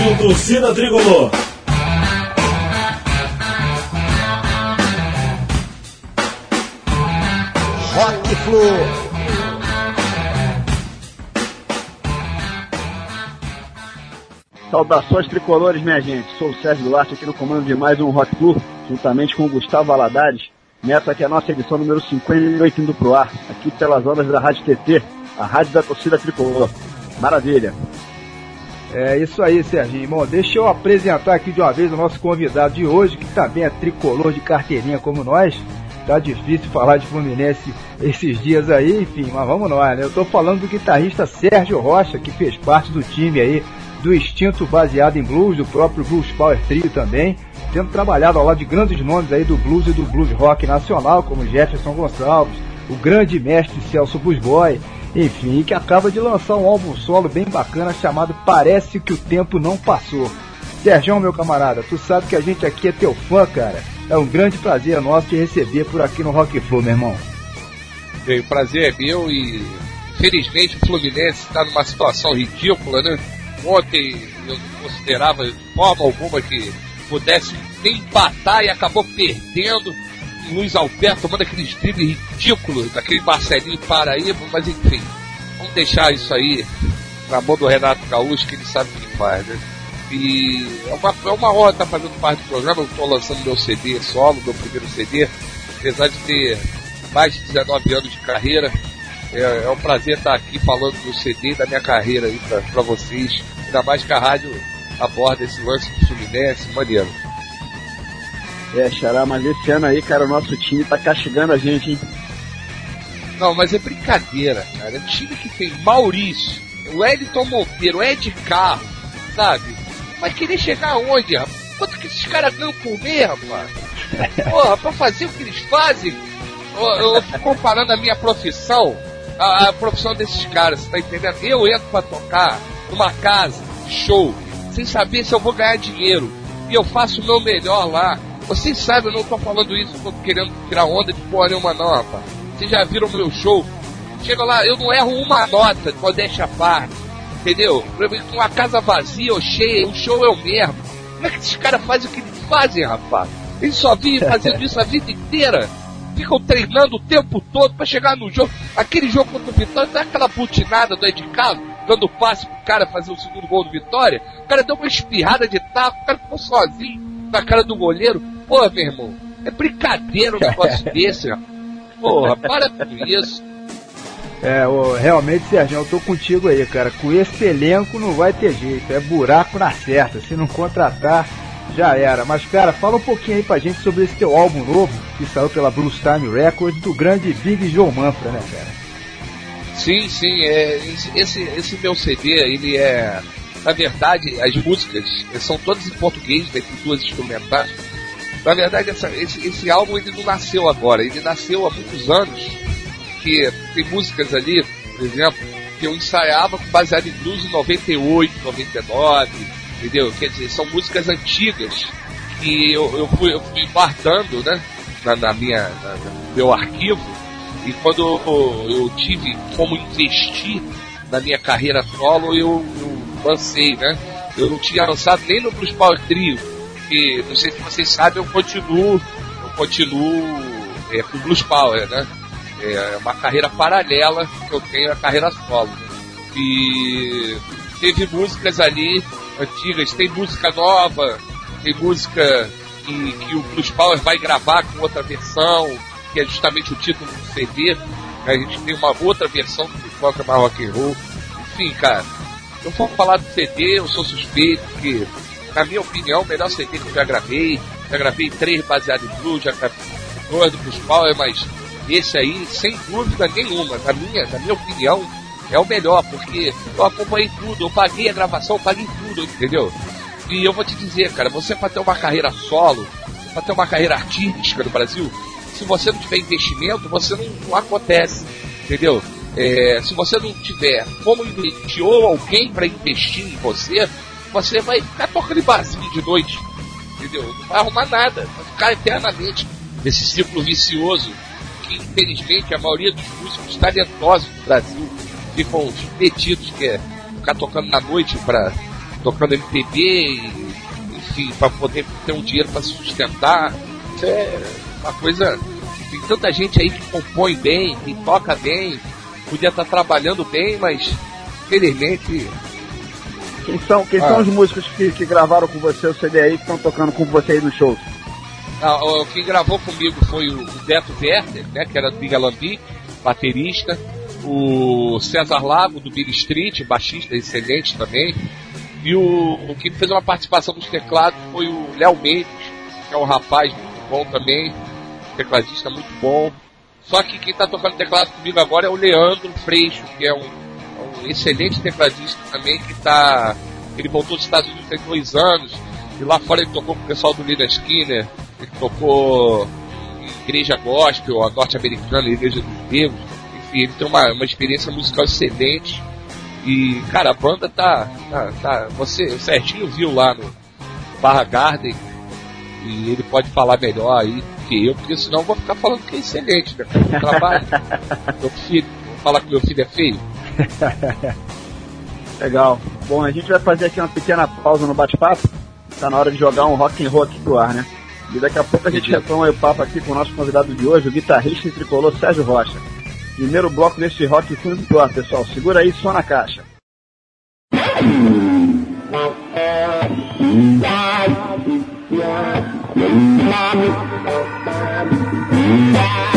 Rádio Torcida Tricolor. Rock Flu. Saudações tricolores, minha gente. Sou o Sérgio Duarte aqui no comando de mais um Rock Flu, juntamente com o Gustavo Valadares. Nessa que é a nossa edição número 58 indo pro ar, aqui pelas ondas da Rádio TT, a rádio da torcida tricolor. Maravilha. É isso aí, Serginho. Bom, deixa eu apresentar aqui de uma vez o nosso convidado de hoje, que também é tricolor de carteirinha como nós. Tá difícil falar de Fluminense esses dias aí, enfim, mas vamos lá, né? Eu tô falando do guitarrista Sérgio Rocha, que fez parte do time aí do Instinto baseado em blues, do próprio Blues Power Trio também, tendo trabalhado ao lado de grandes nomes aí do blues e do blues rock nacional, como Jefferson Gonçalves, o grande mestre Celso Busboy, enfim, que acaba de lançar um álbum solo bem bacana chamado Parece que o Tempo Não Passou. Sérgio, meu camarada, tu sabe que a gente aqui é teu fã, cara. É um grande prazer nosso te receber por aqui no Rock Flow, meu irmão. O prazer é meu e infelizmente o Fluminense está numa situação ridícula, né? Ontem eu considerava de forma alguma que pudesse empatar e acabou perdendo. Luiz Alberto tomando aqueles dribles ridículos daquele Marcelinho Paraíba, mas enfim, vamos deixar isso aí na mão do Renato Gaúcho, que ele sabe o que faz, né? E é uma, é uma honra estar fazendo parte do programa. Eu estou lançando meu CD solo, meu primeiro CD, apesar de ter mais de 19 anos de carreira. É, é um prazer estar aqui falando do CD da minha carreira aí para vocês. Ainda mais que a rádio aborda esse lance do Fluminense, maneiro. É, Xará, mas esse ano aí, cara, o nosso time tá castigando a gente, hein? Não, mas é brincadeira, cara. É um time que tem Maurício, o Elton Monteiro, Ed Carro, sabe? Vai querer chegar aonde, rapaz? Quanto que esses caras ganham por mês, rapaz? Porra, pra fazer o que eles fazem, eu, eu fico comparando a minha profissão, a, a, profissão desses caras, tá entendendo? Eu entro pra tocar numa casa, show, sem saber se eu vou ganhar dinheiro. E eu faço o meu melhor lá. Vocês sabem, eu não tô falando isso, tô querendo tirar onda de porra nenhuma não, rapaz. Vocês já viram o meu show? Chega lá, eu não erro uma nota de modéstia à parte. Entendeu? Com uma casa vazia ou cheia, o show é o mesmo. Como é que esses caras fazem o que eles fazem, rapaz? Eles só vivem fazendo isso a vida inteira. Ficam treinando o tempo todo para chegar no jogo. Aquele jogo contra o Vitória, dá aquela butinada do Ed Carlos, dando passe pro cara fazer o segundo gol do Vitória. O cara deu uma espirrada de taco, o cara ficou sozinho na cara do goleiro. Pô, meu irmão, é brincadeira um negócio desse, ó. Porra, para com isso. É, ô, realmente, Sérgio, eu tô contigo aí, cara. Com esse elenco não vai ter jeito. É buraco na certa. Se não contratar, já era. Mas, cara, fala um pouquinho aí pra gente sobre esse teu álbum novo, que saiu pela Blues Time Records, do grande Big Joe Manfra, né, cara? Sim, sim. É, esse, esse meu CD, ele é. Na verdade, as músicas são todas em português, né, com duas instrumentais. Na verdade, essa, esse, esse álbum ele não nasceu agora, ele nasceu há muitos anos porque tem músicas ali, por exemplo, que eu ensaiava baseado em blues em 98, 99, entendeu? Quer dizer, são músicas antigas que eu, eu, fui, eu fui guardando, né, na, na minha, na, no meu arquivo, e quando eu, eu, tive como investir na minha carreira solo, eu, eu lancei, né? Eu não tinha lançado nem no Blues Power Trio, que não sei se vocês sabem, eu continuo, eu continuo é, com Blues Power, né? É uma carreira paralela que eu tenho a carreira solo. E teve músicas ali antigas, tem música nova, tem música que, que o Blues Power vai gravar com outra versão, que é justamente o título do CD. A gente tem uma outra versão do Blues Power que é rock and roll. Enfim, cara, eu vou falar do CD, eu sou suspeito, porque, na minha opinião, o melhor CD que eu já gravei. Já gravei três baseados em blues, já gravei dois do Blues Power, mas esse aí, sem dúvida nenhuma, na minha, na minha opinião, é o melhor, porque eu acompanhei tudo, eu paguei a gravação, eu paguei tudo, entendeu? E eu vou te dizer, cara, você para ter uma carreira solo, para ter uma carreira artística no Brasil, se você não tiver investimento, você não, não acontece, entendeu? É, se você não tiver como investir ou alguém para investir em você, você vai ficar tocando em barzinho de noite, entendeu? Não vai arrumar nada, vai ficar eternamente nesse ciclo vicioso que infelizmente a maioria dos músicos talentosos do Brasil ficam metidos, que é ficar tocando na noite para tocando MPB, e, enfim, para poder ter um dinheiro para se sustentar. Isso é uma coisa. Tem tanta gente aí que compõe bem, que toca bem, podia estar tá trabalhando bem, mas infelizmente. Quem são, quem ah. são os músicos que, que gravaram com você o CD aí que estão tocando com você aí no show? Ah, o, quem gravou comigo foi o, Beto Werther, né, que era do Big Alambi, baterista. O César Lago, do Big Street, baixista excelente também. E o, o que fez uma participação nos teclados foi o Léo Mendes, que é um rapaz muito bom também, tecladista muito bom. Só que quem está tocando teclado comigo agora é o Leandro Freixo, que é um, um excelente tecladista também, que está. Ele voltou dos Estados Unidos tem dois anos, e lá fora ele tocou com o pessoal do Lina Skinner, ele tocou em igreja gospel, a norte-americana, a igreja dos negros. Enfim, ele tem uma, uma experiência musical excelente. E, cara, a banda tá. tá, tá você, o Serginho viu lá no Barra Garden. E ele pode falar melhor aí que eu, porque senão eu vou ficar falando que é excelente, né? Eu trabalho. meu filho, vou falar que meu filho é feio. Legal. Bom, a gente vai fazer aqui uma pequena pausa no bate-papo. Tá na hora de jogar um rock and roll aqui pro ar, né? E daqui a pouco a gente retoma o papo aqui com o nosso convidado de hoje, o guitarrista e tricolor Sérgio Rocha. Primeiro bloco desse rock fundo do ar, pessoal. Segura aí, só na caixa.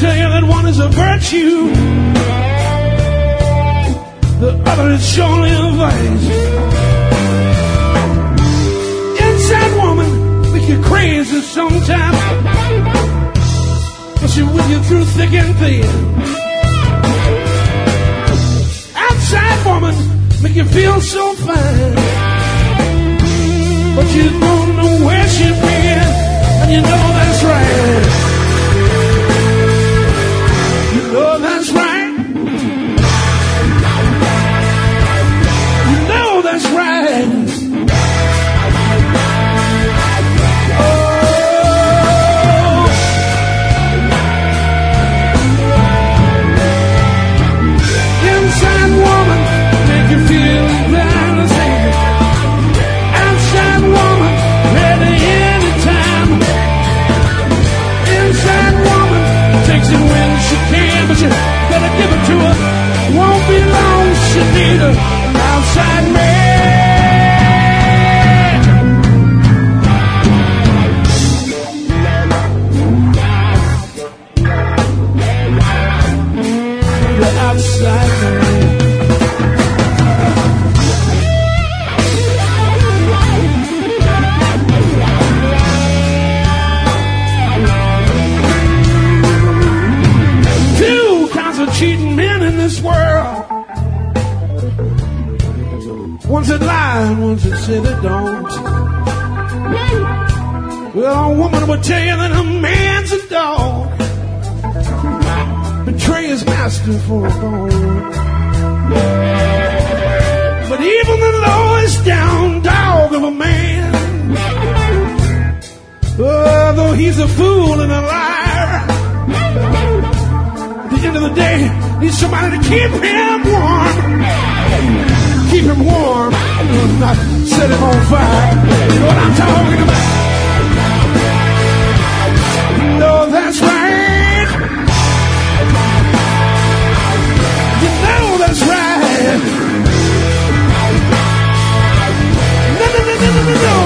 tell you that one is a virtue, the other is surely a vice. Inside woman make you crazy sometimes, but she with you through thick and thin. Outside woman make you feel so fine, but you don't know where she's been, and you know that's right. Oh, that's right. You know that's right. Would tell you that a man's a dog. Betray his master for a bone. But even the lowest down dog of a man, oh, though he's a fool and a liar, at the end of the day, needs somebody to keep him warm. Keep him warm, not set him on fire. You know what I'm talking about? No,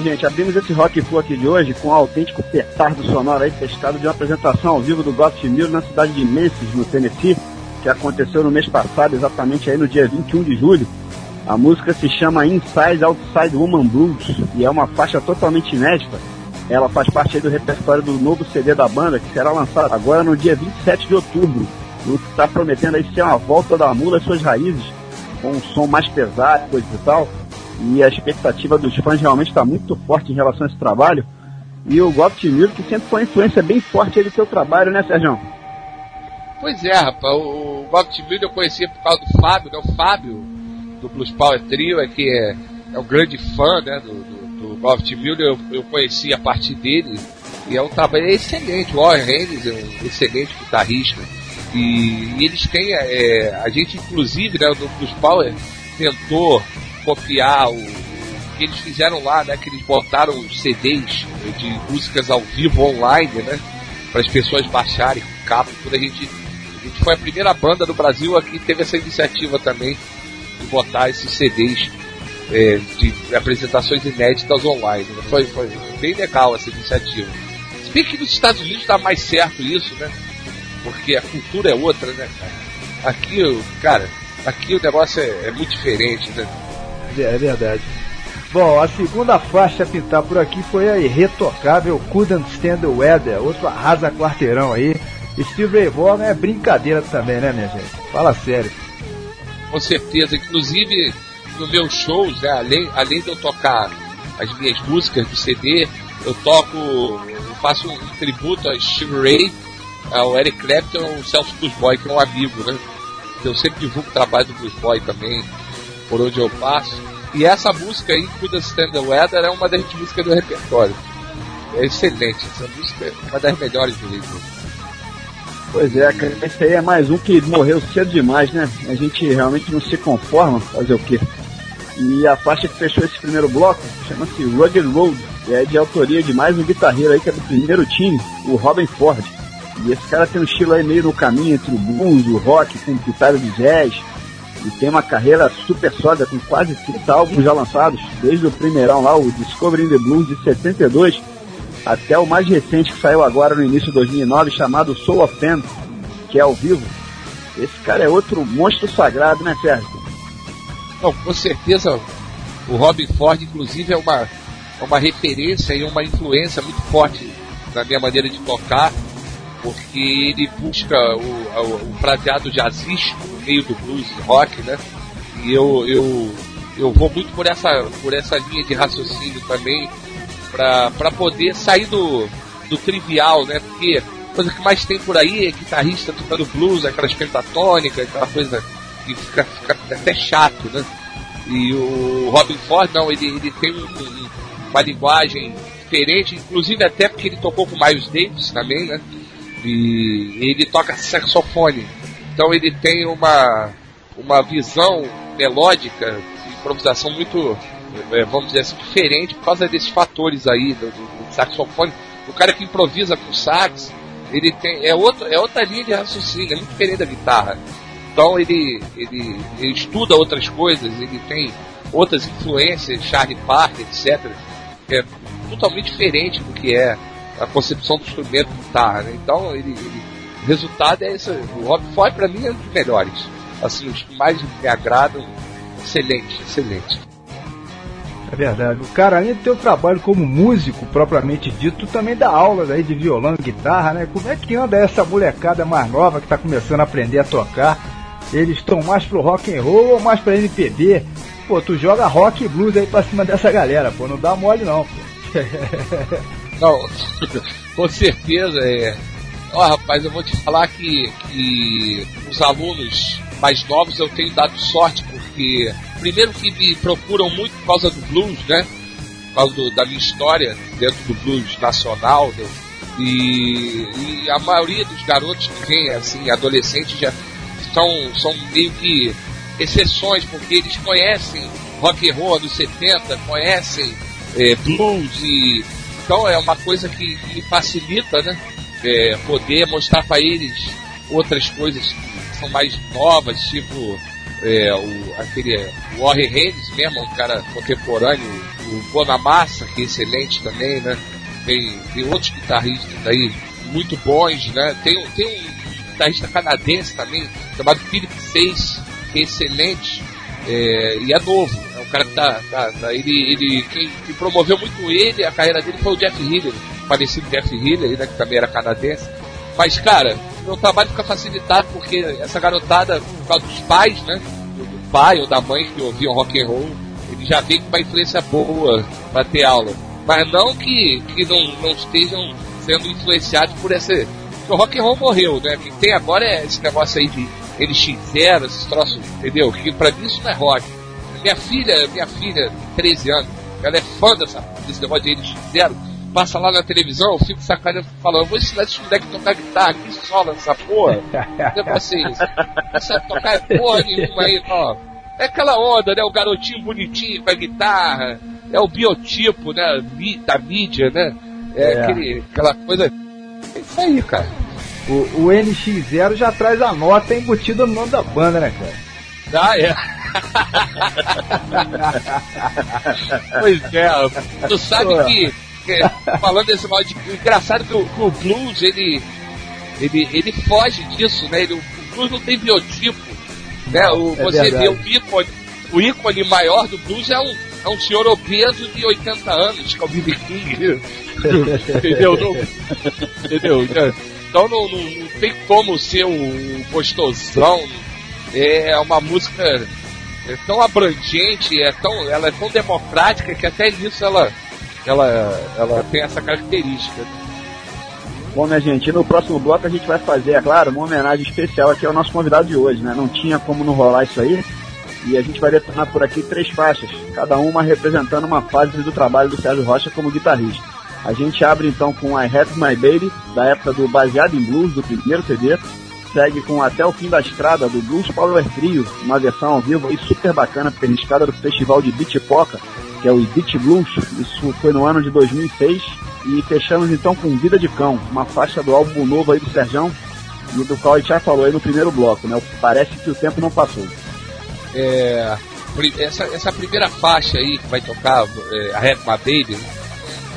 gente, abrimos esse Rock Flu aqui de hoje com um autêntico petardo sonoro aí pescado de uma apresentação ao vivo do Ghost Mill na cidade de Memphis, no Tennessee, que aconteceu no mês passado, exatamente aí no dia 21 de julho. A música se chama Inside Outside Woman Blues e é uma faixa totalmente inédita. Ela faz parte do repertório do novo CD da banda, que será lançado agora no dia 27 de outubro. O que está prometendo aí ser uma volta da mula às suas raízes, com um som mais pesado, coisa e tal. E a expectativa dos fãs realmente está muito forte em relação a esse trabalho. E o Gopt Music que sempre foi uma influência bem forte do seu trabalho, né, Sérgio? Pois é, rapaz. O Gopt Music eu conhecia por causa do Fábio, né? O Fábio do Blues Power Trio, é que é, é um grande fã né, do, do, do Miller, eu, eu conheci a partir dele, e é um trabalho excelente, o Warren Haynes é um excelente guitarrista, e, e eles têm, é, a gente inclusive, né, do Blues Power, tentou copiar o que eles fizeram lá, né, que eles botaram CDs de músicas ao vivo online, né, para as pessoas baixarem com capa, quando a gente a gente foi a primeira banda do Brasil aqui teve essa iniciativa também de botar esses CDs é, de apresentações inéditas online. Né? Foi, foi bem legal essa iniciativa. Se bem que nos Estados Unidos dá mais certo isso, né? Porque a cultura é outra, né, cara? Aqui, cara, aqui o negócio é, é muito diferente, né? É, é verdade. Bom, a segunda faixa a pintar por aqui foi a irretocável Couldn't Stand the Weather, outro arrasa quarteirão aí. Steve Ray Vaughan é brincadeira também, né, minha gente? Fala sério com certeza. Inclusive, nos meus shows, né, além, além de eu tocar as minhas músicas do CD, eu toco, eu faço um tributo a Steve Ray, ao Eric Clapton ao Celso Blues Boy, que é um amigo, né? Eu sempre divulgo o trabalho do Blues Boy também, por onde eu passo. E essa música Couldn't Stand the Weather, é uma das músicas do repertório. É excelente, essa música é uma das melhores do livro. Pois é, cara, esse aí é mais um que morreu cedo demais, né? A gente realmente não se conforma, fazer o quê? E a faixa que fechou esse primeiro bloco chama-se Rugged Road, e é de autoria de mais um guitarreiro aí que é do primeiro time, o Robin Ford. E esse cara tem um estilo aí meio no caminho entre o blues, o rock, com guitarra de jazz, e tem uma carreira super sólida, com quase 30 álbuns já lançados, desde o primeirão lá, o Discovering the Blues de 72, até o mais recente que saiu agora no início de 2009, chamado Soul of que é ao vivo. Esse cara é outro monstro sagrado, né, Sérgio? Não, com certeza o Robin Ford, inclusive, é uma, é uma referência e uma influência muito forte na minha maneira de tocar, porque ele busca o, o, o prateado jazzístico meio do blues e rock, né? E eu, eu, eu vou muito por essa, por essa linha de raciocínio também, para poder sair do, do trivial, né? Porque a coisa que mais tem por aí é guitarrista tocando blues, aquelas pentatônicas, aquela coisa que fica, fica até chato, né? E o Robin Ford, não, ele, ele tem um, uma linguagem diferente, inclusive até porque ele tocou com Miles Davis também, né? E ele toca saxofone. Então ele tem uma, uma visão melódica, improvisação muito é, vamos dizer assim, diferente por causa desses fatores aí do, do, saxofone. O cara que improvisa com sax, ele tem é, outro, é outra linha de raciocínio, é muito diferente da guitarra. Então ele, ele, ele estuda outras coisas, ele tem outras influências, Charlie Parker, etc. É totalmente diferente do que é a concepção do instrumento de guitarra. Né? Então ele, ele, resultado é esse. O Rob Foy para mim é um dos melhores. Assim, os que mais me agradam, excelente, excelente. É verdade. O cara, além de ter o trabalho como músico propriamente dito, também dá aulas aí de violão, guitarra, né? Como é que anda essa molecada mais nova que está começando a aprender a tocar? Eles estão mais pro rock and roll ou mais pra MPB? Pô, tu joga rock e blues aí pra cima dessa galera, pô, não dá mole não, pô. não, com certeza é. Ó, oh, rapaz, eu vou te falar que, que os alunos mais novos eu tenho dado sorte, porque primeiro que me procuram muito por causa do blues, né? Por causa do, da minha história dentro do blues nacional. Né? E, e, a maioria dos garotos que vêm, assim, adolescentes, já são, são meio que exceções, porque eles conhecem rock and roll dos 70, conhecem é, blues e então é uma coisa que, que facilita, né? É, poder mostrar para eles outras coisas que são mais novas, tipo é, o, aquele Warren Haynes mesmo, um cara contemporâneo, o Bonamassa, que é excelente também, né? Tem, tem outros guitarristas aí muito bons, né? Tem, tem um guitarrista canadense também, chamado Philip Seis, que é excelente é, e é novo. É um cara que tá. tá, tá ele, ele, quem, quem, promoveu muito ele, a carreira dele foi o Jeff Healy, falecido Jeff Healy, né, que também era canadense. Mas, cara, meu trabalho fica facilitado porque essa garotada, por causa dos pais, né? Do pai ou da mãe que ouviam rock and roll, ele já vem com uma influência boa para ter aula. Mas não que, que não, não estejam sendo influenciados por esse. O rock and roll morreu, né? O que tem agora é esse negócio aí de NX0, esses troços, entendeu? Que pra mim isso não é rock. Minha filha, minha filha, 13 anos, ela é fã dessa, desse negócio de NX0. Passa lá na televisão, eu fico sacaneando falando, vou ensinar esse moleque a tocar guitarra, que sola nessa porra. Negócio assim, não sabe tocar porra nenhuma aí, ó. É aquela onda, né? O garotinho bonitinho com a guitarra, é o biotipo, né? Da mídia, né? É, é. Aquele, aquela coisa. É isso aí, cara. O, o NX0 já traz a nota embutida no nome da banda, né, cara? Ah, é. pois é, tu sabe que, falando desse mal de. Engraçado que o, que o, blues ele, ele, ele foge disso, né? Ele, o blues não tem biotipo. Né? O, é você verdade. vê o ícone, o ícone maior do blues é um, é um senhor obeso de 80 anos, que é o B.B. King. entendeu? Não, entendeu? Então não, não, não, tem como ser um gostosão. É uma música é tão abrangente, é tão, ela é tão democrática que até nisso ela, ela, ela tem essa característica. Bom, minha gente, no próximo bloco a gente vai fazer, é claro, uma homenagem especial aqui ao nosso convidado de hoje, né? Não tinha como não rolar isso aí. E a gente vai detonar por aqui três faixas, cada uma representando uma fase do trabalho do Sérgio Rocha como guitarrista. A gente abre então com I Have My Baby, da época do Baseado em Blues, do primeiro CD. Segue com Até o Fim da Estrada, do Blues Power Trio, uma versão ao vivo aí super bacana, perniscada do festival de Beach que é o Beach Blues. Isso foi no ano de 2006. E fechamos então com Vida de Cão, uma faixa do álbum novo aí do Serjão, e do qual a gente já falou aí no primeiro bloco, né? Parece que o tempo não passou. É, essa, essa primeira faixa aí que vai tocar, é, a Have My Baby, né?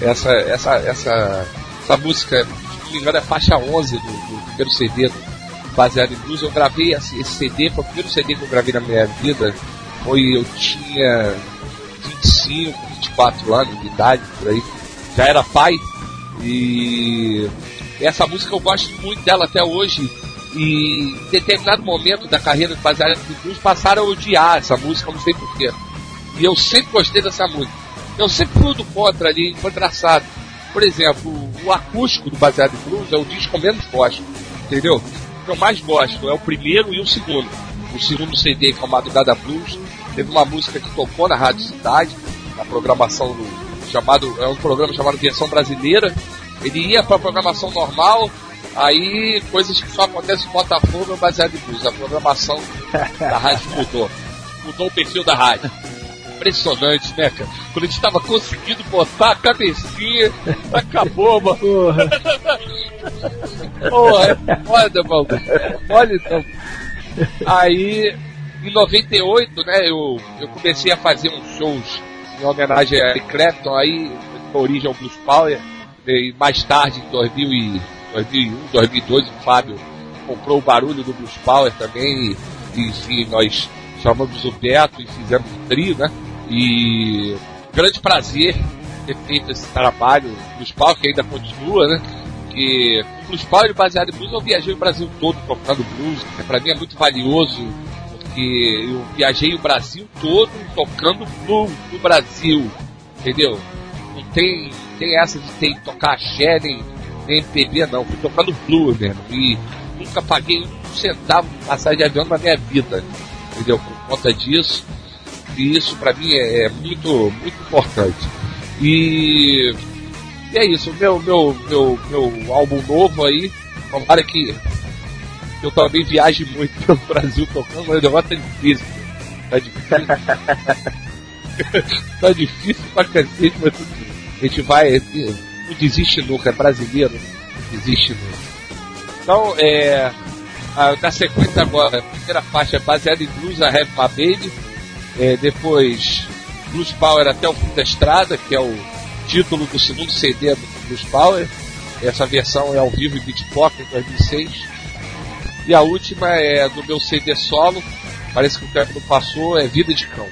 essa, essa, essa, essa música, se não me engano, é a faixa 11 do, do primeiro CD, baseado em blues. Eu gravei esse, CD, foi o primeiro CD que eu gravei na minha vida. Foi, eu tinha 25, 24 anos de idade, por aí. Já era pai. E essa música eu gosto muito dela até hoje. E em determinado momento da carreira do Baseado em Blues passaram a odiar essa música, não sei porquê. E eu sempre gostei dessa música. Eu sempre fui do contra ali, foi engraçado. Por exemplo, o acústico do Baseado em Blues é o disco menos gosto, entendeu? O que eu mais gosto é o primeiro e o segundo. O segundo CD, que é o Madrugada Blues, teve uma música que tocou na Rádio Cidade, na programação do, chamado, é um programa chamado Versão Brasileira. Ele ia para a programação normal, aí coisas que só acontecem no Botafogo é baseado em blues. A programação da rádio mudou. Mudou o perfil da rádio impressionante, né, cara? Quando a gente tava conseguindo botar a cabecinha, acabou, mano. Porra. É foda, mano. Olha então. Aí, em 98, né, eu, eu comecei a fazer uns shows em homenagem a Eric Clapton, aí, origem ao Blues Power, e mais tarde, em 2000 2001, 2002, o Fábio comprou o barulho do Blues Power também, e, enfim, nós chamamos o Beto e fizemos um trio, né? E grande prazer ter feito esse trabalho Blues Power, que ainda continua, né? Que o Blues Power baseado em blues, eu viajei o Brasil todo tocando blues. Para mim é muito valioso, porque eu viajei o Brasil todo tocando blues no Brasil, entendeu? Não tem, tem essa de ter tocar axé, nem, nem MPB, não. Fui tocando blues mesmo. E nunca paguei um centavo de passagem de avião na minha vida, entendeu? Por conta disso. E isso para mim é, é, muito, muito importante. E, e é isso, meu, meu, meu, meu álbum novo aí, tomara que eu também viaje muito pelo Brasil tocando, mas o negócio tá difícil. Tá difícil. tá difícil pra cacete, mas a gente vai. Não desiste nunca, é brasileiro, não desiste nunca. Então, é. A, na sequência agora, a primeira faixa é baseada em blues, a Have My Baby. É, depois Blues Power até o fim da estrada, que é o título do segundo CD do Blues Power. Essa versão é ao vivo em Beatport em 2006. E a última é do meu CD solo, parece que o tempo não passou, é Vida de Cão.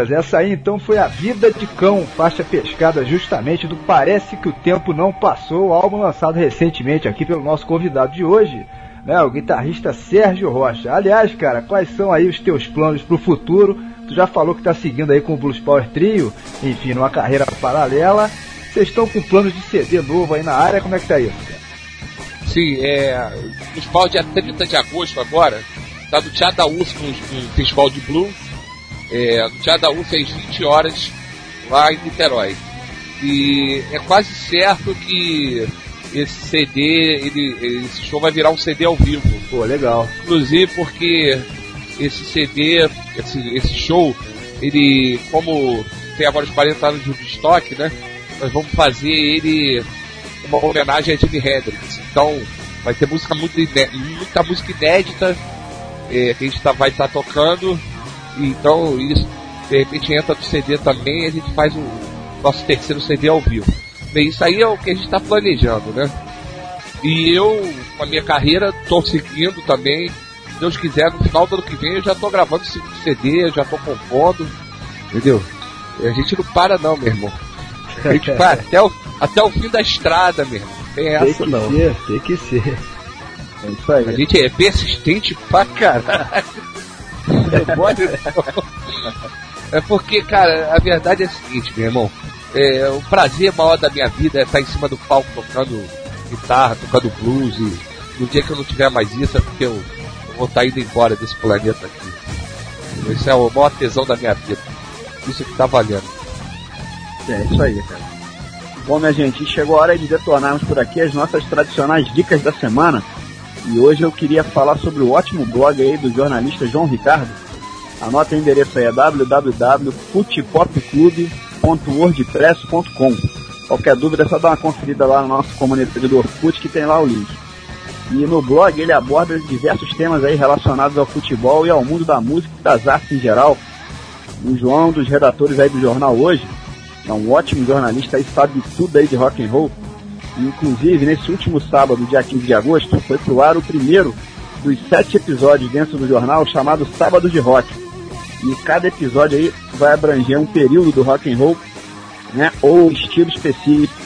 Beleza, essa aí então foi a Vida de Cão, faixa pescada justamente do Parece que o Tempo Não Passou, álbum lançado recentemente aqui pelo nosso convidado de hoje, né, o guitarrista Sérgio Rocha. Aliás, cara, quais são aí os teus planos para o futuro? Tu já falou que tá seguindo aí com o Blues Power Trio, enfim, numa carreira paralela. Vocês estão com planos de CD novo aí na área, como é que tá isso? Cara? Sim, é. Power dia 30 de agosto agora, tá do Teatro da USP, um, festival de blues. É, no Teatro da USP às 20 horas, lá em Niterói. E é quase certo que esse CD, ele, esse show vai virar um CD ao vivo. Pô, legal. Inclusive porque esse CD, esse, esse show, ele, como tem agora os 40 anos de estoque, né? Nós vamos fazer ele uma homenagem a Jimi Hendrix. Então, vai ter música muito muita música inédita é, que a gente tá, vai estar tá tocando. Então, isso de repente entra no CD também e a gente faz o nosso terceiro CD ao vivo. Bem, isso aí é o que a gente está planejando, né? E eu, com a minha carreira, estou seguindo também. Se Deus quiser, no final do ano que vem eu já estou gravando esse CD, já estou compondo. Entendeu? E a gente não para não, meu irmão. A gente para até o, até o fim da estrada, meu irmão. Tem essa tem que não. Ser, tem que ser. É isso aí. A gente é persistente pra caralho. É porque, cara, a verdade é a seguinte, meu irmão. É, o prazer maior da minha vida é estar em cima do palco tocando guitarra, tocando blues. E no dia que eu não tiver mais isso é porque eu, eu vou estar indo embora desse planeta aqui. Esse é o maior tesão da minha vida. Isso que tá valendo. É isso aí, cara. Bom, minha gente, chegou a hora de detornarmos por aqui as nossas tradicionais dicas da semana. E hoje eu queria falar sobre o ótimo blog aí do jornalista João Ricardo. Anota o endereço aí, é www.futipopclube.com www.wordpress.com. Qualquer dúvida é só dar uma conferida lá no nosso comunidade do Orkut que tem lá o link. E no blog ele aborda diversos temas aí relacionados ao futebol e ao mundo da música e das artes em geral. O João, um dos redatores aí do jornal hoje, é um ótimo jornalista aí, sabe tudo aí de rock and roll. Inclusive, nesse último sábado, dia 15 de agosto, foi pro ar o primeiro dos sete episódios dentro do jornal chamado Sábado de Rock e cada episódio aí vai abranger um período do rock and roll, né, ou estilo específico.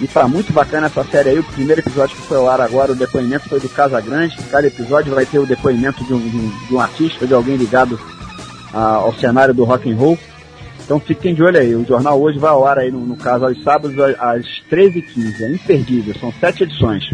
E tá muito bacana essa série aí. O primeiro episódio que foi ao ar agora, o depoimento foi do Casa Grande. Cada episódio vai ter o depoimento de um, de um, de um artista, de alguém ligado a, ao cenário do rock and roll. Então fiquem de olho aí. O jornal hoje vai ao ar aí, no, no caso, aos sábados, às 13h15. É imperdível, são sete edições.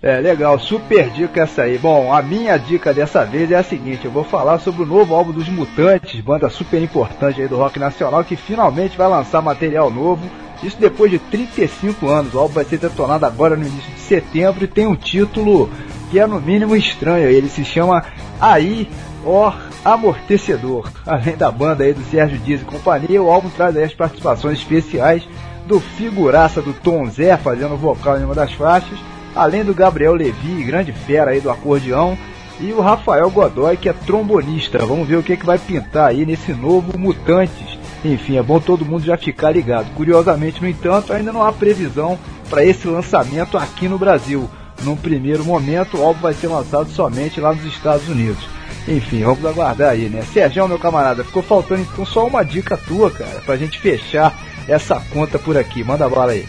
É, legal, super dica essa aí. Bom, a minha dica dessa vez é a seguinte: eu vou falar sobre o novo álbum dos Mutantes, banda super importante aí do rock nacional, que finalmente vai lançar material novo. Isso depois de 35 anos. O álbum vai ser detonado agora no início de setembro e tem um título que é no mínimo estranho. Ele se chama Aí Or Amortecedor. Além da banda aí do Sérgio Dias e companhia, o álbum traz aí as participações especiais do figuraça do Tom Zé fazendo vocal em uma das faixas além do Gabriel Levi, grande fera aí do acordeão, e o Rafael Godoy, que é trombonista. Vamos ver o que, é que vai pintar aí nesse novo Mutantes. Enfim, é bom todo mundo já ficar ligado. Curiosamente, no entanto, ainda não há previsão para esse lançamento aqui no Brasil. Num primeiro momento, o álbum vai ser lançado somente lá nos Estados Unidos. Enfim, vamos aguardar aí, né? Sérgio, meu camarada, ficou faltando então só uma dica tua, cara, pra gente fechar essa conta por aqui. Manda a bola aí.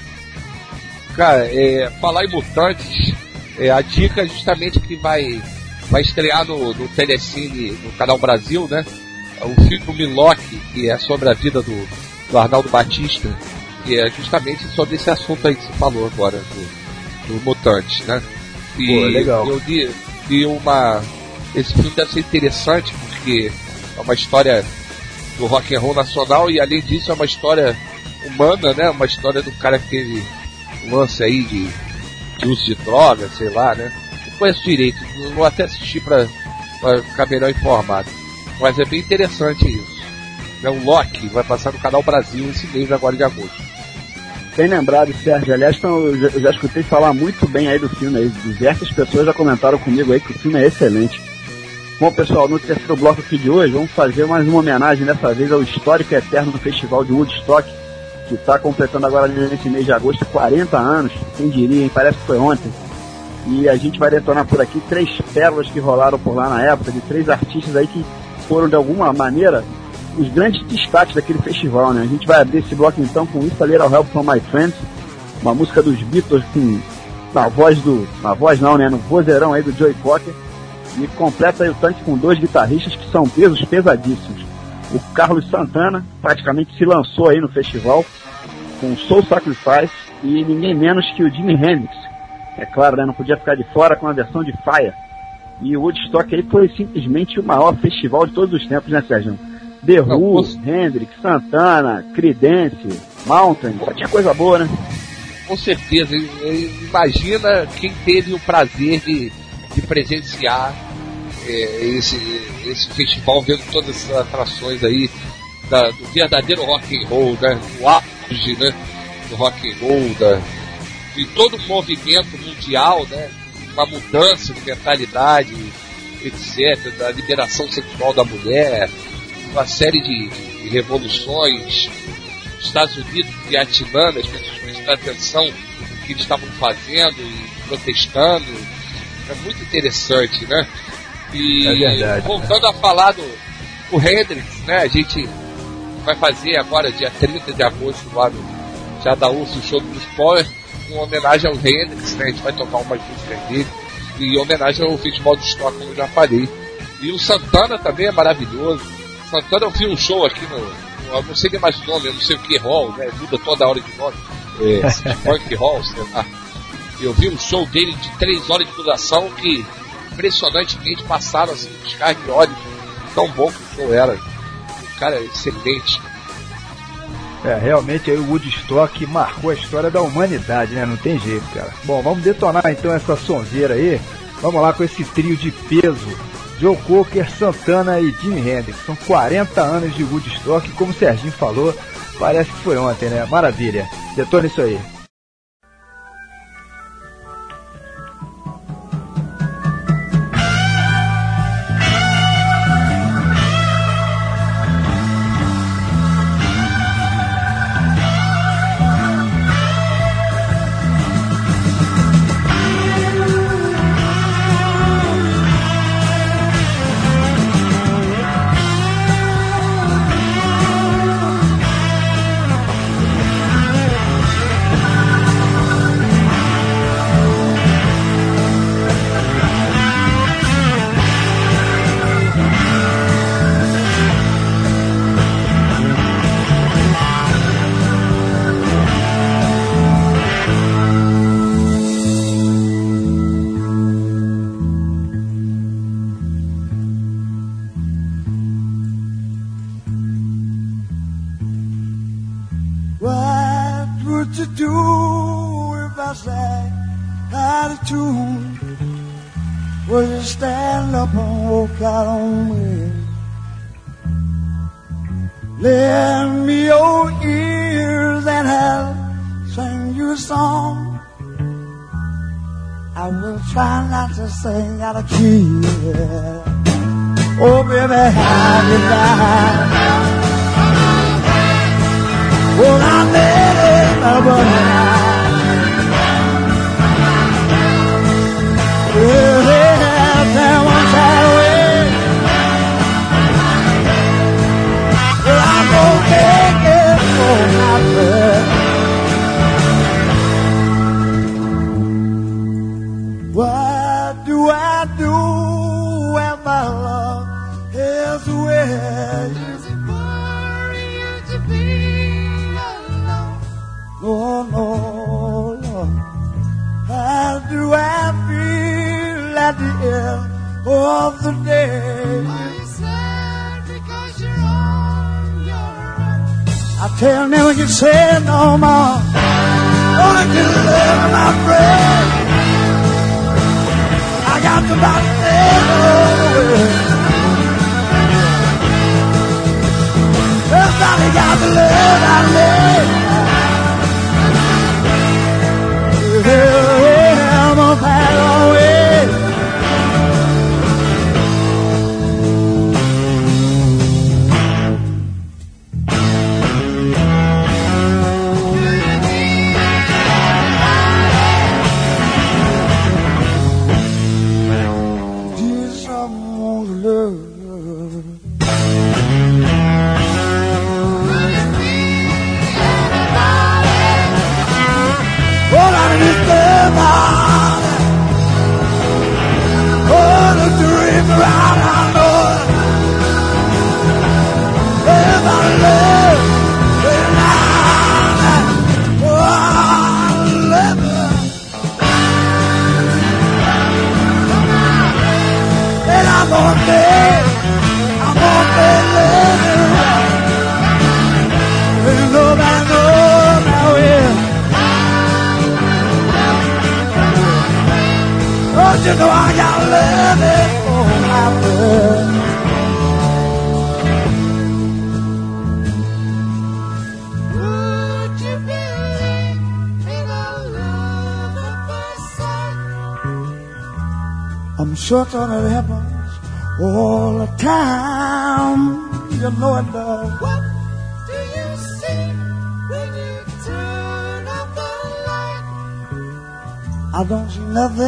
Cara, é, falar em Mutantes, é, a dica é justamente que vai, vai estrear no, no Telecine, no Canal Brasil, né? O filme Loki, que é sobre a vida do, do Arnaldo Batista, que é justamente sobre esse assunto aí que você falou agora, do, do Mutantes, né? E Pô, legal. eu li, li uma. Esse filme deve ser interessante porque é uma história do rock and roll nacional e além disso é uma história humana, né? Uma história do cara que teve lance aí de, de uso de drogas, sei lá, né? Não conheço direito, vou até assistir para ficar melhor informado. Mas é bem interessante isso. É um Loki, vai passar no canal Brasil esse mês agora de agosto. Bem lembrado, Sérgio. Aliás, então, eu, já, eu já escutei falar muito bem aí do filme aí. Diversas pessoas já comentaram comigo aí que o filme é excelente. Bom, pessoal, no terceiro bloco aqui de hoje, vamos fazer mais uma homenagem dessa vez ao histórico eterno do Festival de Woodstock, que está completando agora nesse mês de agosto 40 anos, quem diria, hein? Parece que foi ontem. E a gente vai detonar por aqui três pérolas que rolaram por lá na época, de três artistas aí que foram de alguma maneira os grandes destaques daquele festival, né? A gente vai abrir esse bloco então com If Little Help From My Friends, uma música dos Beatles com na voz do. Na voz não, né? No vozeirão aí do Joey Cocker. E completa aí o tanque com dois guitarristas que são pesos pesadíssimos. O Carlos Santana praticamente se lançou aí no festival com Soul Sacrifice e ninguém menos que o Jimi Hendrix. É claro, né? Não podia ficar de fora com a versão de Fire. E o Woodstock aí foi simplesmente o maior festival de todos os tempos, né, Sérgio? The Who, Hendrix, Santana, Creedence, Mountain, só tinha coisa boa, né? Com certeza. Imagina quem teve o prazer de, de presenciar é, esse, esse festival, vendo todas essas atrações aí da, do verdadeiro rock and roll, né? O auge, né? Do rock and roll, da, de todo o movimento mundial, né? Uma mudança de mentalidade, etc., da liberação sexual da mulher, uma série de, de revoluções. Estados Unidos, Vietnã, as pessoas prestando atenção no que eles estavam fazendo e protestando. É muito interessante, né? E é verdade, voltando a falar do o Hendrix, né? A gente vai fazer agora, dia 30 de agosto, lá no Jadaúcio, o show do Spoiler, uma homenagem ao Hendrix, né? A gente vai tocar umas músicas dele, e homenagem ao Festival de Stock, como eu já falei. E o Santana também é maravilhoso. Santana eu vi um show aqui no. Eu não sei mais o nome, eu não sei o que hall, né? Muda toda hora de nome. É, Funk Hall, sei lá. Eu vi um show dele de 3 horas de duração que impressionantemente passaram assim, os carros de óleo. Tão bom que o show era. O cara é excelente. É, realmente aí o Woodstock marcou a história da humanidade, né? Não tem jeito, cara. Bom, vamos detonar então essa sonzeira aí. Vamos lá com esse trio de peso. Joe Cocker, Santana e Jimi Hendrix. São 40 anos de Woodstock, como o Serginho falou, parece que foi ontem, né? Maravilha. Detona isso aí. Love. nothing.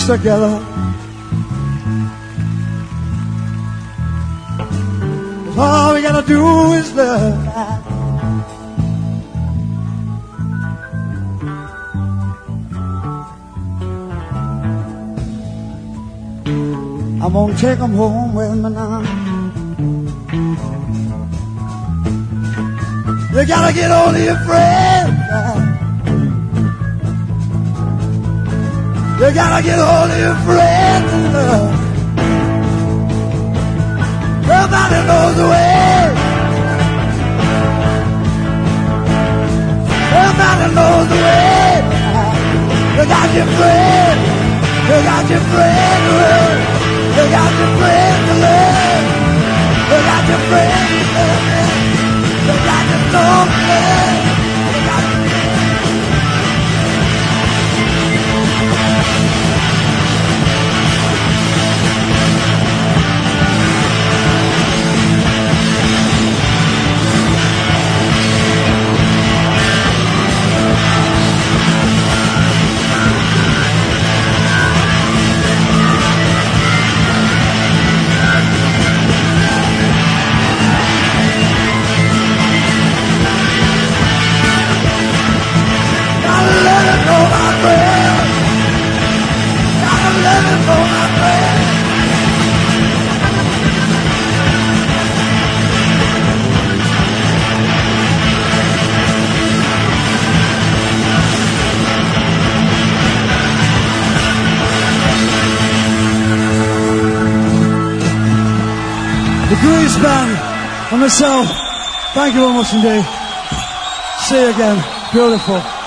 Together. All oh, we gotta do is love. I'm gonna take 'em home with me now. You gotta get on your friends. You gotta get hold of your friends and. Nobody knows the way. Nobody knows the way. You got your friend. You got your friend to love. You got your friend to. You got your friend to. You got your friend. Grease Band and myself, thank you very much indeed. See you again. Beautiful.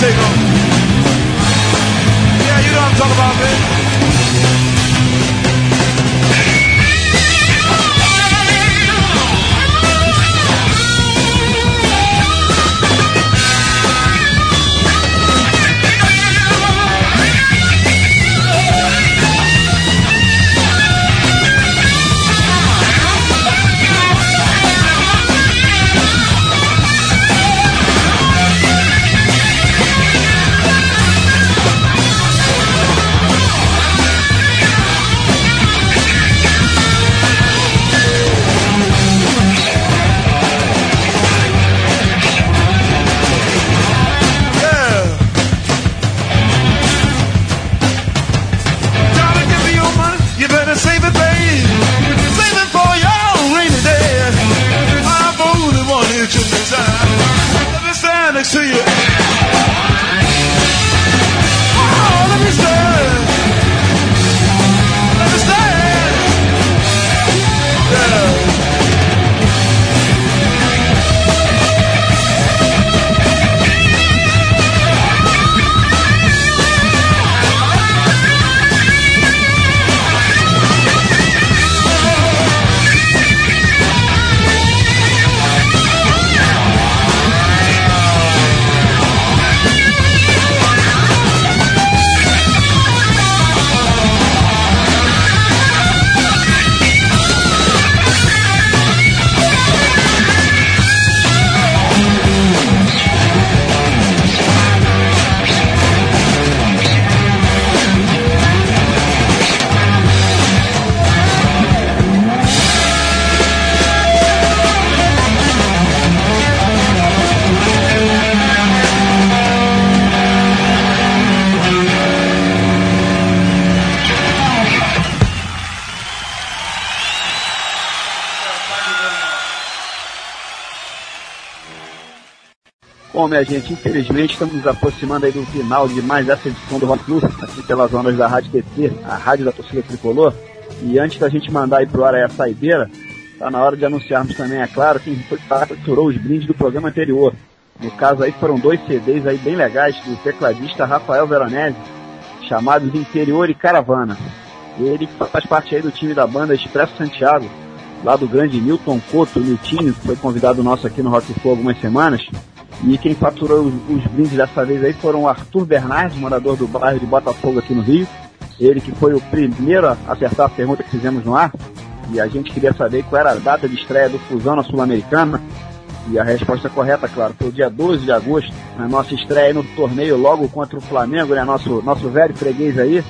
这个。Minha gente, infelizmente estamos nos aproximando aí do final de mais essa edição do Rock Plus, aqui pelas ondas da Rádio TT, a rádio da torcida tricolor. E antes da gente mandar aí pro ar a saideira, tá na hora de anunciarmos também, é claro, quem capturou os brindes do programa anterior. No caso aí foram dois CDs aí bem legais do tecladista Rafael Veronese, chamados Interior e Caravana. Ele faz parte aí do time da banda Expresso Santiago, lá do grande Newton Couto, Niltinho, que foi convidado nosso aqui no Rock Flow algumas semanas. E quem faturou os, os brindes dessa vez aí foram o Arthur Bernardes, morador do bairro de Botafogo aqui no Rio. Ele que foi o primeiro a acertar a pergunta que fizemos no ar. E a gente queria saber qual era a data de estreia do Fusão na Sul-Americana. E a resposta correta, claro, foi o dia 12 de agosto, a nossa estreia no torneio logo contra o Flamengo, né? Nosso, nosso velho freguês aí.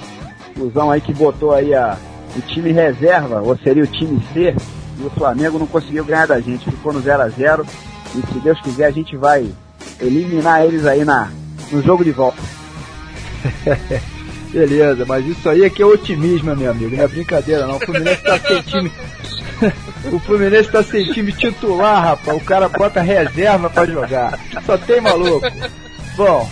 Fusão aí que botou aí a, o time reserva, ou seria o time C, e o Flamengo não conseguiu ganhar da gente, ficou no 0 a 0 e se Deus quiser, a gente vai eliminar eles aí na, no jogo de volta. Beleza, mas isso aí é que é otimismo, meu amigo. Não é brincadeira não. O Fluminense tá sem time. o Fluminense tá sem time titular, rapaz. O cara bota reserva para jogar. Só tem maluco. Bom,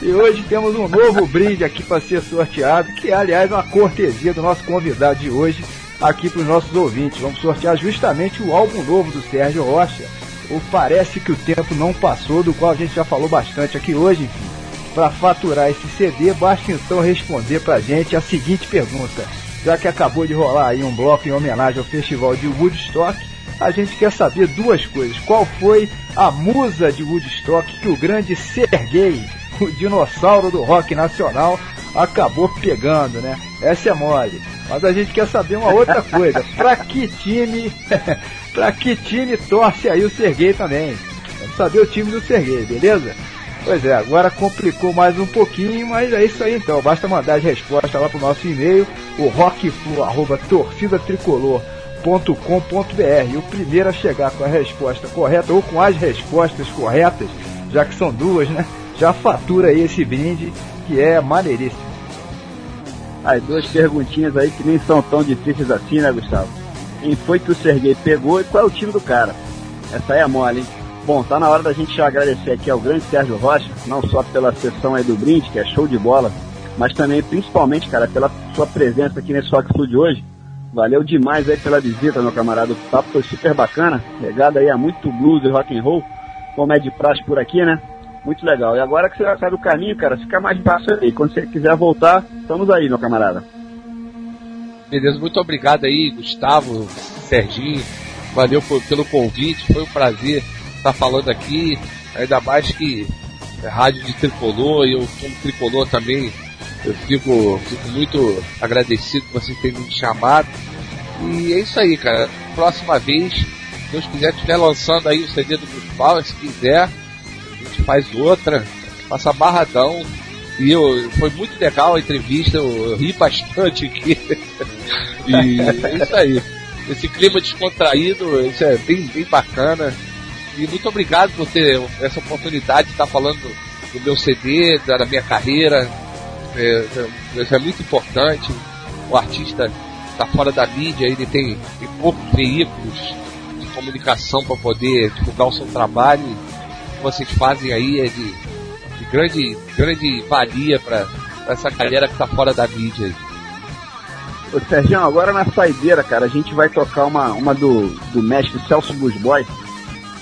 e hoje temos um novo brinde aqui para ser sorteado, que é, aliás, uma cortesia do nosso convidado de hoje aqui para os nossos ouvintes. Vamos sortear justamente o álbum novo do Sérgio Rocha, ou Parece que o Tempo Não Passou, do qual a gente já falou bastante aqui hoje, enfim. Para faturar esse CD, basta então responder para a gente a seguinte pergunta: já que acabou de rolar aí um bloco em homenagem ao festival de Woodstock, a gente quer saber duas coisas. Qual foi a musa de Woodstock que o grande Sergei, o dinossauro do rock nacional, acabou pegando, né? Essa é mole. Mas a gente quer saber uma outra coisa. Pra que time, pra que time torce aí o Sergei também? Vamos saber o time do Sergei, beleza? Pois é, agora complicou mais um pouquinho, mas é isso aí então. Basta mandar as respostas lá pro nosso e-mail, o rockflu.torcidatricolor.com.br. E o primeiro a chegar com a resposta correta, ou com as respostas corretas, já que são duas, né? Já fatura aí esse brinde, que é maneiríssimo. As duas perguntinhas aí que nem são tão difíceis assim, né, Gustavo? Quem foi que o Serguei pegou e qual é o time do cara? Essa aí é mole, hein? Bom, tá na hora da gente agradecer aqui ao grande Sérgio Rocha, não só pela sessão aí do brinde, que é show de bola, mas também, principalmente, cara, pela sua presença aqui nesse Rock Food hoje. Valeu demais aí pela visita, meu camarada. O papo foi super bacana, regado aí a muito blues e rock and roll, como é de praxe por aqui, né? Muito legal. E agora que você já sair do caminho, cara, fica mais fácil aí. Quando você quiser voltar, estamos aí, meu camarada. Beleza, muito obrigado aí, Gustavo, Serginho. Valeu por, pelo convite, foi um prazer estar falando aqui. Ainda mais que é rádio de tricolor e eu como tricolor também. Eu fico, fico muito agradecido por vocês terem me chamado. E é isso aí, cara. Próxima vez, se Deus quiser, estiver lançando aí o CD do Bruce se quiser, gente faz outra, passa barradão. E eu, foi muito legal a entrevista, eu, eu ri bastante aqui. e é isso aí. Esse clima descontraído, isso é bem, bem bacana. E muito obrigado por ter essa oportunidade de estar falando do meu CD, da minha carreira. É, é, isso é muito importante. O artista está fora da mídia, ele tem, tem poucos veículos de comunicação para poder divulgar o seu trabalho. Que vocês fazem aí é de, de grande, grande valia para essa galera que está fora da mídia. Ô Sérgio, agora na saideira, cara, a gente vai tocar uma, uma do, do mestre Celso Blues Boy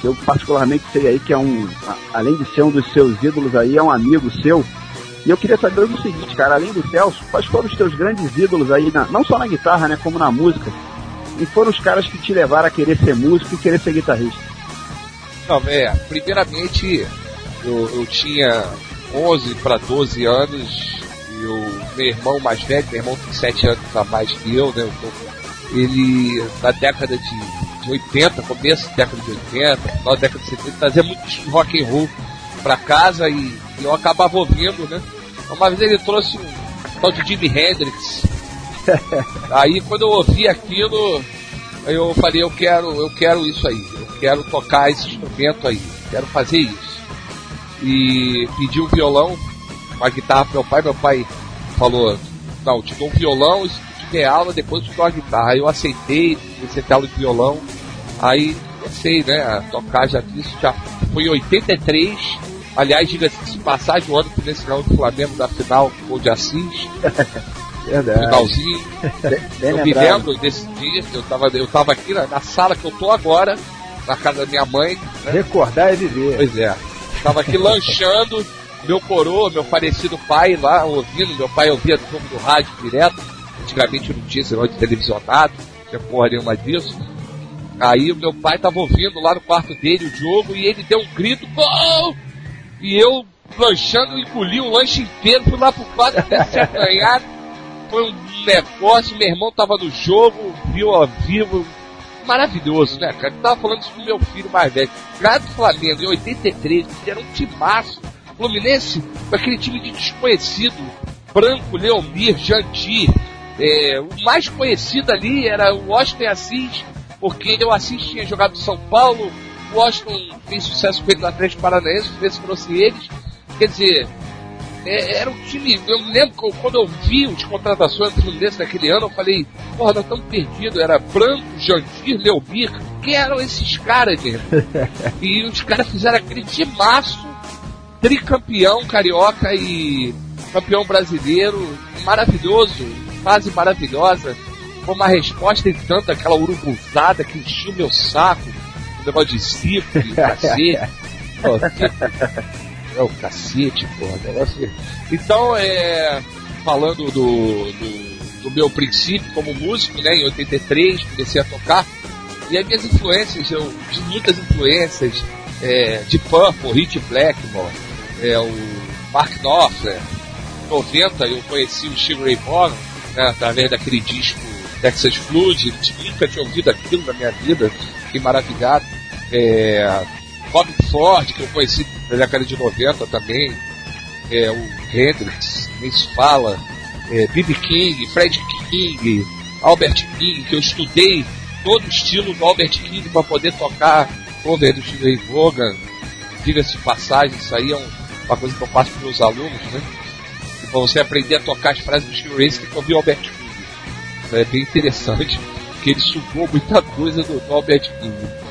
que eu particularmente sei aí que é um, além de ser um dos seus ídolos aí, é um amigo seu. E eu queria saber o seguinte, cara, além do Celso, quais foram os teus grandes ídolos aí, na, não só na guitarra, né, como na música? E foram os caras que te levaram a querer ser músico e querer ser guitarrista? Não, é, primeiramente eu, eu tinha 11 para 12 anos e o meu irmão mais velho, meu irmão tem 7 anos a mais que eu, né, ele, na década de de 80, começo da década de 80, final da década de 70, trazia muito rock and roll pra casa e, e, eu acabava ouvindo, né? Uma vez ele trouxe um tal de Jimi Hendrix. aí quando eu ouvi aquilo, eu falei, eu quero, eu quero isso aí, quero tocar esse instrumento aí, quero fazer isso. E pedi um violão, uma guitarra pro meu pai, meu pai falou, não, te dou um violão, ter aula, depois eu a guitarra. Aí eu aceitei, comecei a ter aula de violão. Aí comecei, né, a tocar, já isso já foi em 83. Aliás, diga-se de passagem, o ano que nesse final do Flamengo da final, ou de Assis. Verdade. Finalzinho. Bem, eu me lembro desse dia, eu tava, eu tava aqui na, na, sala que eu tô agora, na casa da minha mãe. Né? Recordar e viver. Pois é. Tava aqui lanchando, meu coroa, meu falecido pai lá ouvindo, meu pai ouvia do do rádio direto. Antigamente não tinha negócio de televisionado, não tinha porra nenhuma disso. Aí o meu pai tava ouvindo lá no quarto dele o jogo e ele deu um grito, gol! E eu, lanchando, engoli o lanche inteiro, fui lá pro quarto até se acanhar. Foi um negócio, meu irmão tava no jogo, viu ao vivo. Maravilhoso, né, cara? Eu tava falando isso com meu filho mais velho. Grado Flamengo, em 83, era um timaço. Fluminense, com aquele time de desconhecido. Branco, Leomir, Jandir, é, o mais conhecido ali era o Washington Assis, porque o Assis tinha jogado no São Paulo, o Washington fez sucesso ele no Atlético Paranaense, vezes trouxe eles. Quer dizer, é, era um time. Eu lembro que quando eu vi as contratações do Fluminense naquele ano, eu falei, porra, nós estamos perdidos. Era Branco, Jandir, Leomir. Quem eram esses caras, gente? e os caras fizeram aquele timaço, tricampeão carioca e campeão brasileiro, maravilhoso fase maravilhosa, foi uma resposta em tanto aquela urubuzada que encheu meu saco, o negócio de de cacete. é o cacete, porra, negócio. Então, é. Falando do, do do meu princípio como músico, né? Em 83 comecei a tocar. E as minhas influências, eu tive muitas influências é, de Purple, Hit Blackmore, é, o Mark Knopfler. Em 90 eu conheci o Steve Ray Vaughan, né, através daquele disco Texas Flood, nunca tinha ouvido aquilo na minha vida, fiquei maravilhado. É, Bob Ford, que eu conheci na década de 90 também, é, o Hendrix, nem se fala, é, B.B. King, Fred King, Albert King, que eu estudei todo o estilo do Albert King para poder tocar cover do Steve Vaughan. Diga-se passagem, isso aí é um, uma coisa que eu faço para meus alunos, né? Para você aprender a tocar as frases do Steve Race, que ouvir o Albert King. É bem interessante, porque ele sugou muita coisa do, do Albert King.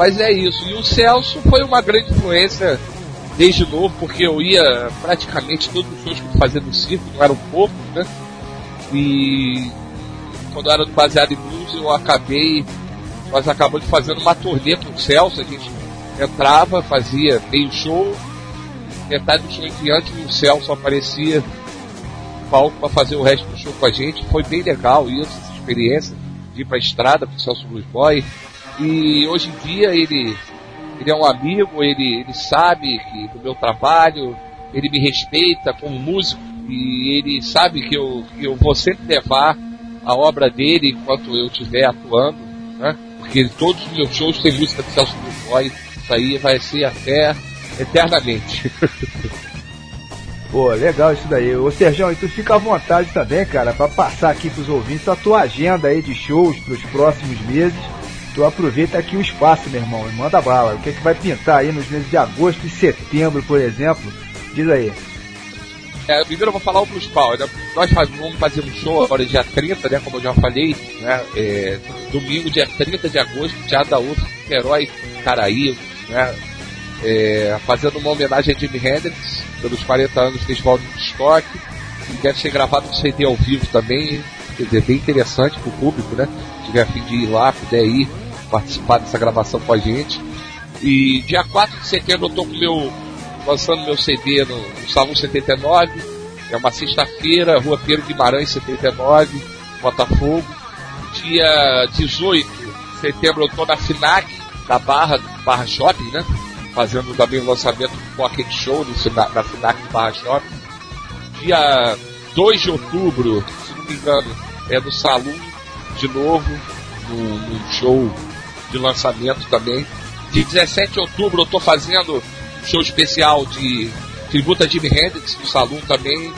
Mas é isso. E o Celso foi uma grande influência desde novo, porque eu ia praticamente todos os shows que fazia no circo, não eram poucos, né? E quando eu era baseado em blues, eu acabei. Nós acabamos fazendo uma turnê com o Celso, a gente entrava, fazia meio show, metade do show em diante e o Celso aparecia no palco para fazer o resto do show com a gente. Foi bem legal isso, essa experiência de ir pra estrada com o Celso Blues Boy. E hoje em dia ele, ele é um amigo, ele, ele sabe que do meu trabalho, ele me respeita como músico e ele sabe que eu, que eu vou sempre levar a obra dele enquanto eu estiver atuando, né? Porque todos os meus shows têm música do Celso Boy, isso aí vai ser até eternamente. Pô, legal isso daí. Ô Serjão, e tu fica à vontade também, cara, para passar aqui pros ouvintes a tua agenda aí de shows pros próximos meses Tu aproveita aqui o espaço, meu irmão, e manda bala. O que é que vai pintar aí nos meses de agosto e setembro, por exemplo? Diz aí. É, primeiro eu vou falar o principal. Né? Nós faz, vamos fazer um show agora dia 30, né? Como eu já falei, né? É, domingo, dia 30 de agosto, Teatro da UF, Herói Caraí, né? É, fazendo uma homenagem a Jimi Hendrix pelos 40 anos do Festival de Woodstock. Deve ser gravado um CD ao vivo também, quer dizer, bem interessante para o público, né? Tiver a fim de ir lá, puder ir, participar dessa gravação com a gente. E dia 4 de setembro eu tô com meu, lançando meu CD no, no Salão 79. É uma sexta-feira, Rua Pedro Guimarães 79, Botafogo. Dia 18 de setembro eu tô na FINAC, da Barra, Barra Shopping, né? Fazendo também o lançamento do Pocket Show na, na FINAC Barra Shopping. Dia 2 de outubro, se não me engano, é no Salão de novo, no show de lançamento também. De 17 de outubro eu estou fazendo show especial de tributo a Jimi Hendrix no Salão também,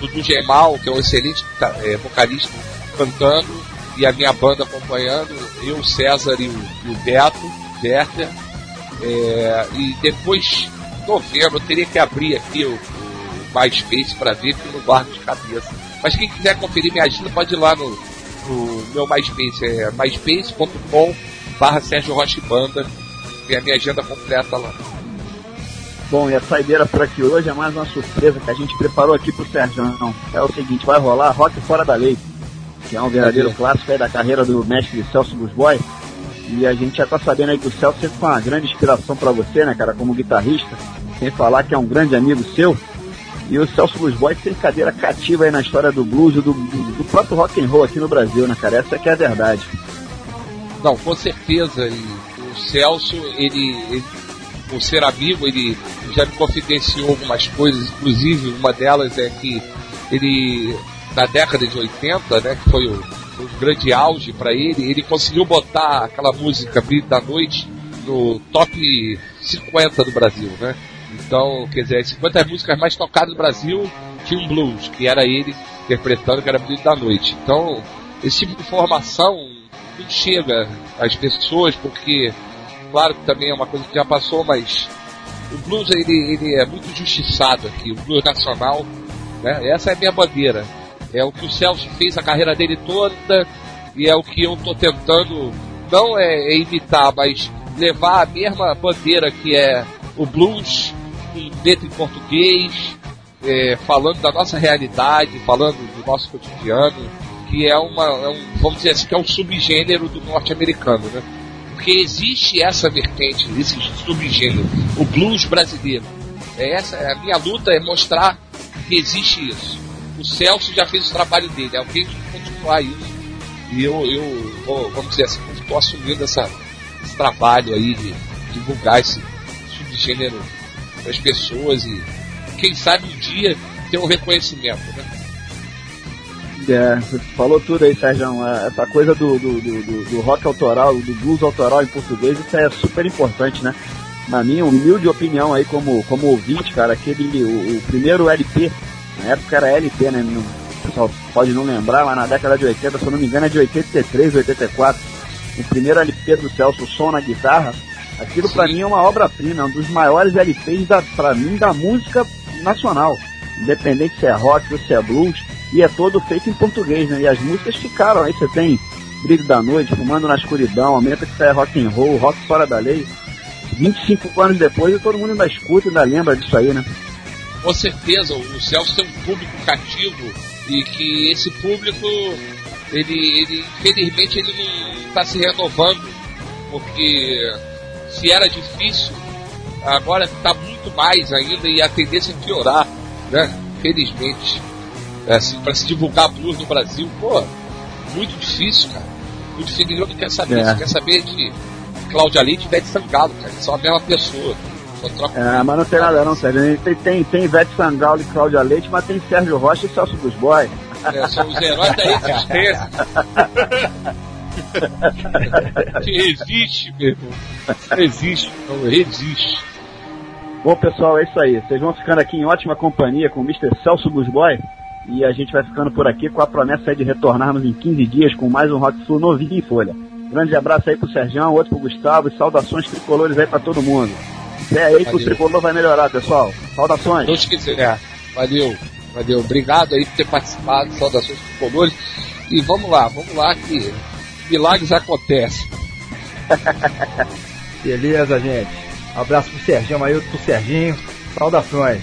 do Gemal, que é um excelente é, vocalista, cantando, e a minha banda acompanhando, eu, César e o, e o Beto, Werther. É, e depois, novembro, eu teria que abrir aqui o, o MySpace para ver, porque não guardo de cabeça. Mas quem quiser conferir minha agenda, pode ir lá no, no meu MySpace, é myspace.com barra Sérgio Rocha Banda, tem a minha agenda completa lá. Bom, e a saideira por aqui hoje é mais uma surpresa que a gente preparou aqui pro Sérgio. Não, é o seguinte, vai rolar Rock Fora da Lei, que é um verdadeiro é clássico aí da carreira do mestre Celso Busboy. E a gente já tá sabendo aí que o Celso sempre foi uma grande inspiração para você, né, cara, como guitarrista. Sem falar que é um grande amigo seu. E o Celso Blues Boy tem cadeira cativa aí na história do blues, do, do, próprio rock and roll aqui no Brasil, né, cara? Essa que é a verdade. Não, com certeza. O Celso, ele, ele, por ser amigo, ele já me confidenciou algumas coisas, inclusive uma delas é que ele, na década de 80, né, que foi o, o grande auge para ele, ele conseguiu botar aquela música Brilho da Noite no top 50 do Brasil, né? Então, quer dizer, as 50 músicas mais tocadas do Brasil tinha um blues, que era ele interpretando, que era Brilho da Noite. Então, esse tipo de informação não chega às pessoas, porque, claro que também é uma coisa que já passou, mas o blues ele, ele é muito justiçado aqui, o blues nacional, né? Essa é a minha bandeira. É o que o Celso fez a carreira dele toda e é o que eu estou tentando não é, é imitar, mas levar a mesma bandeira que é o blues em letra em português, é, falando da nossa realidade, falando do nosso cotidiano, que é uma, é um, vamos dizer assim, que é um subgênero do norte-americano, né? Porque existe essa vertente, esse subgênero, o blues brasileiro. É essa, a minha luta é mostrar que existe isso. o Celso já fez o trabalho dele, alguém tem que continuar isso. E eu, eu vamos dizer assim, estou assumindo essa, esse trabalho aí de divulgar esse subgênero as pessoas e quem sabe um dia ter um reconhecimento, né? É, falou tudo aí, Sérgio. É, essa coisa do, do, do, do, rock autoral, do blues autoral em português, isso é super importante, né? Na minha humilde opinião aí, como, como ouvinte, cara, aquele, o, o primeiro LP, na época era LP, né? o pessoal pode não lembrar, mas na década de 80, se eu não me engano, é de 83, 84. O primeiro LP do Celso Som na guitarra, aquilo para mim é uma obra-prima, é um dos maiores LPs da, pra mim da música nacional. Independente se é rock ou se é blues, e é todo feito em português, né? E as músicas ficaram, aí você tem Brilho da Noite, Fumando na Escuridão, Aumenta que sai rock and roll, Rock Fora da Lei. 25 anos depois, todo mundo ainda escuta, ainda lembra disso aí, né? Com certeza, o Celso tem um público cativo e que esse público, ele, ele infelizmente, ele não está se renovando, porque se era difícil, agora está muito mais ainda e a tendência é piorar, né? Felizmente. É, assim, para se divulgar blues no Brasil, pô, muito difícil, cara. Muito difícil. Ninguém quer saber. É. Você quer saber de Cláudia Leite e Ivete Sangalo, cara. São a mesma pessoa. É, mas não tem nada não, Sérgio. Tem, tem, tem Ivete Sangalo e Cláudia Leite, mas tem Sérgio Rocha e Celso dos Boys. É, são os heróis da existência. resiste, meu irmão. Resiste, não, resiste. Bom, pessoal, é isso aí. Vocês vão ficando aqui em ótima companhia com o Mr. Celso dos Boys. E a gente vai ficando por aqui com a promessa de retornarmos em 15 dias com mais um Rock Sul novinho em folha. Grande abraço aí pro Sergião, outro pro Gustavo e saudações tricolores aí para todo mundo. Fé aí que o tricolor vai melhorar, pessoal. Saudações. Deus quiser. Valeu. Valeu. Obrigado aí por ter participado. Saudações tricolores. E vamos lá, vamos lá que milagres acontecem. Beleza, gente. Um abraço pro Serginho, aí pro Serginho. Saudações.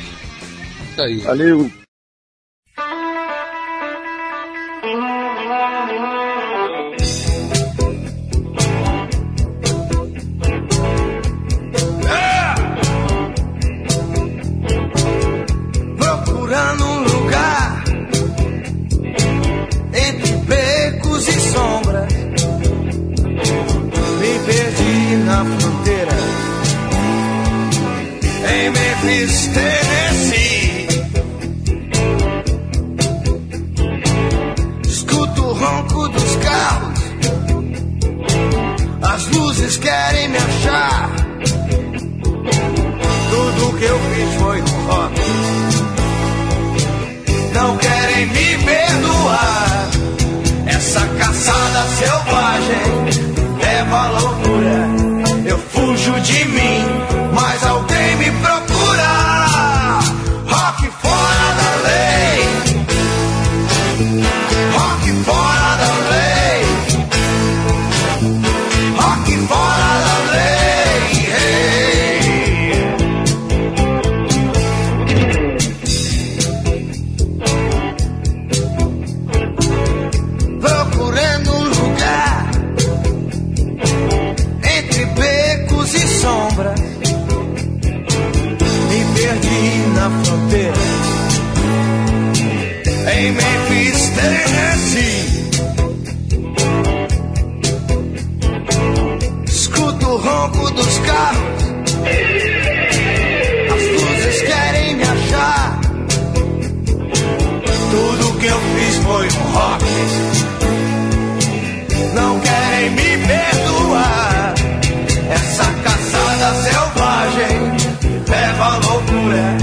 Isso aí. Valeu. Memphis, Tennessee. Escuto o ronco dos carros, as luzes querem me achar. Tudo que eu fiz foi um rock. Não querem me perdoar. Essa caçada selvagem leva à loucura. Eu fujo de mim, mas alguém. estremece. Escuto o ronco dos carros. As luzes querem me achar. Tudo que eu fiz foi um rock. Não querem me perdoar. Essa caçada selvagem leva a loucura.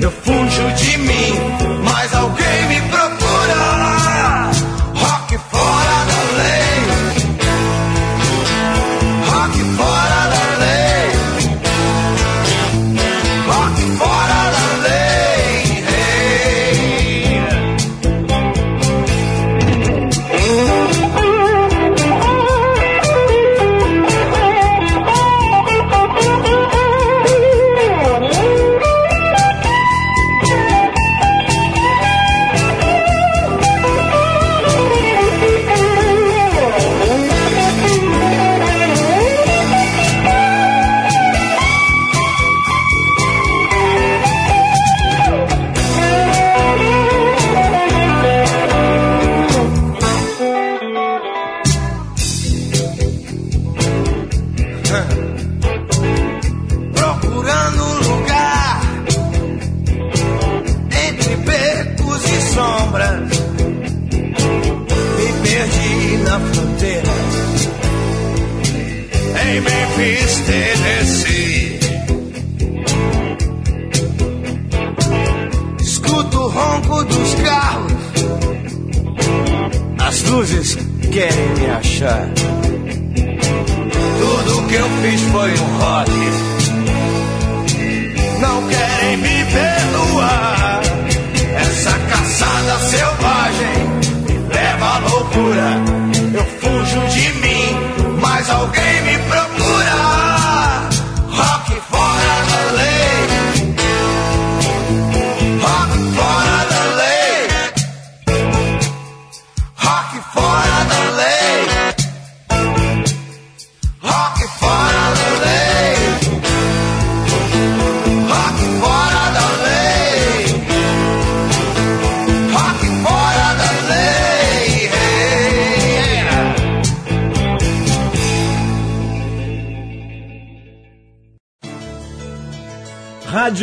Eu fujo de mim, mas alguém.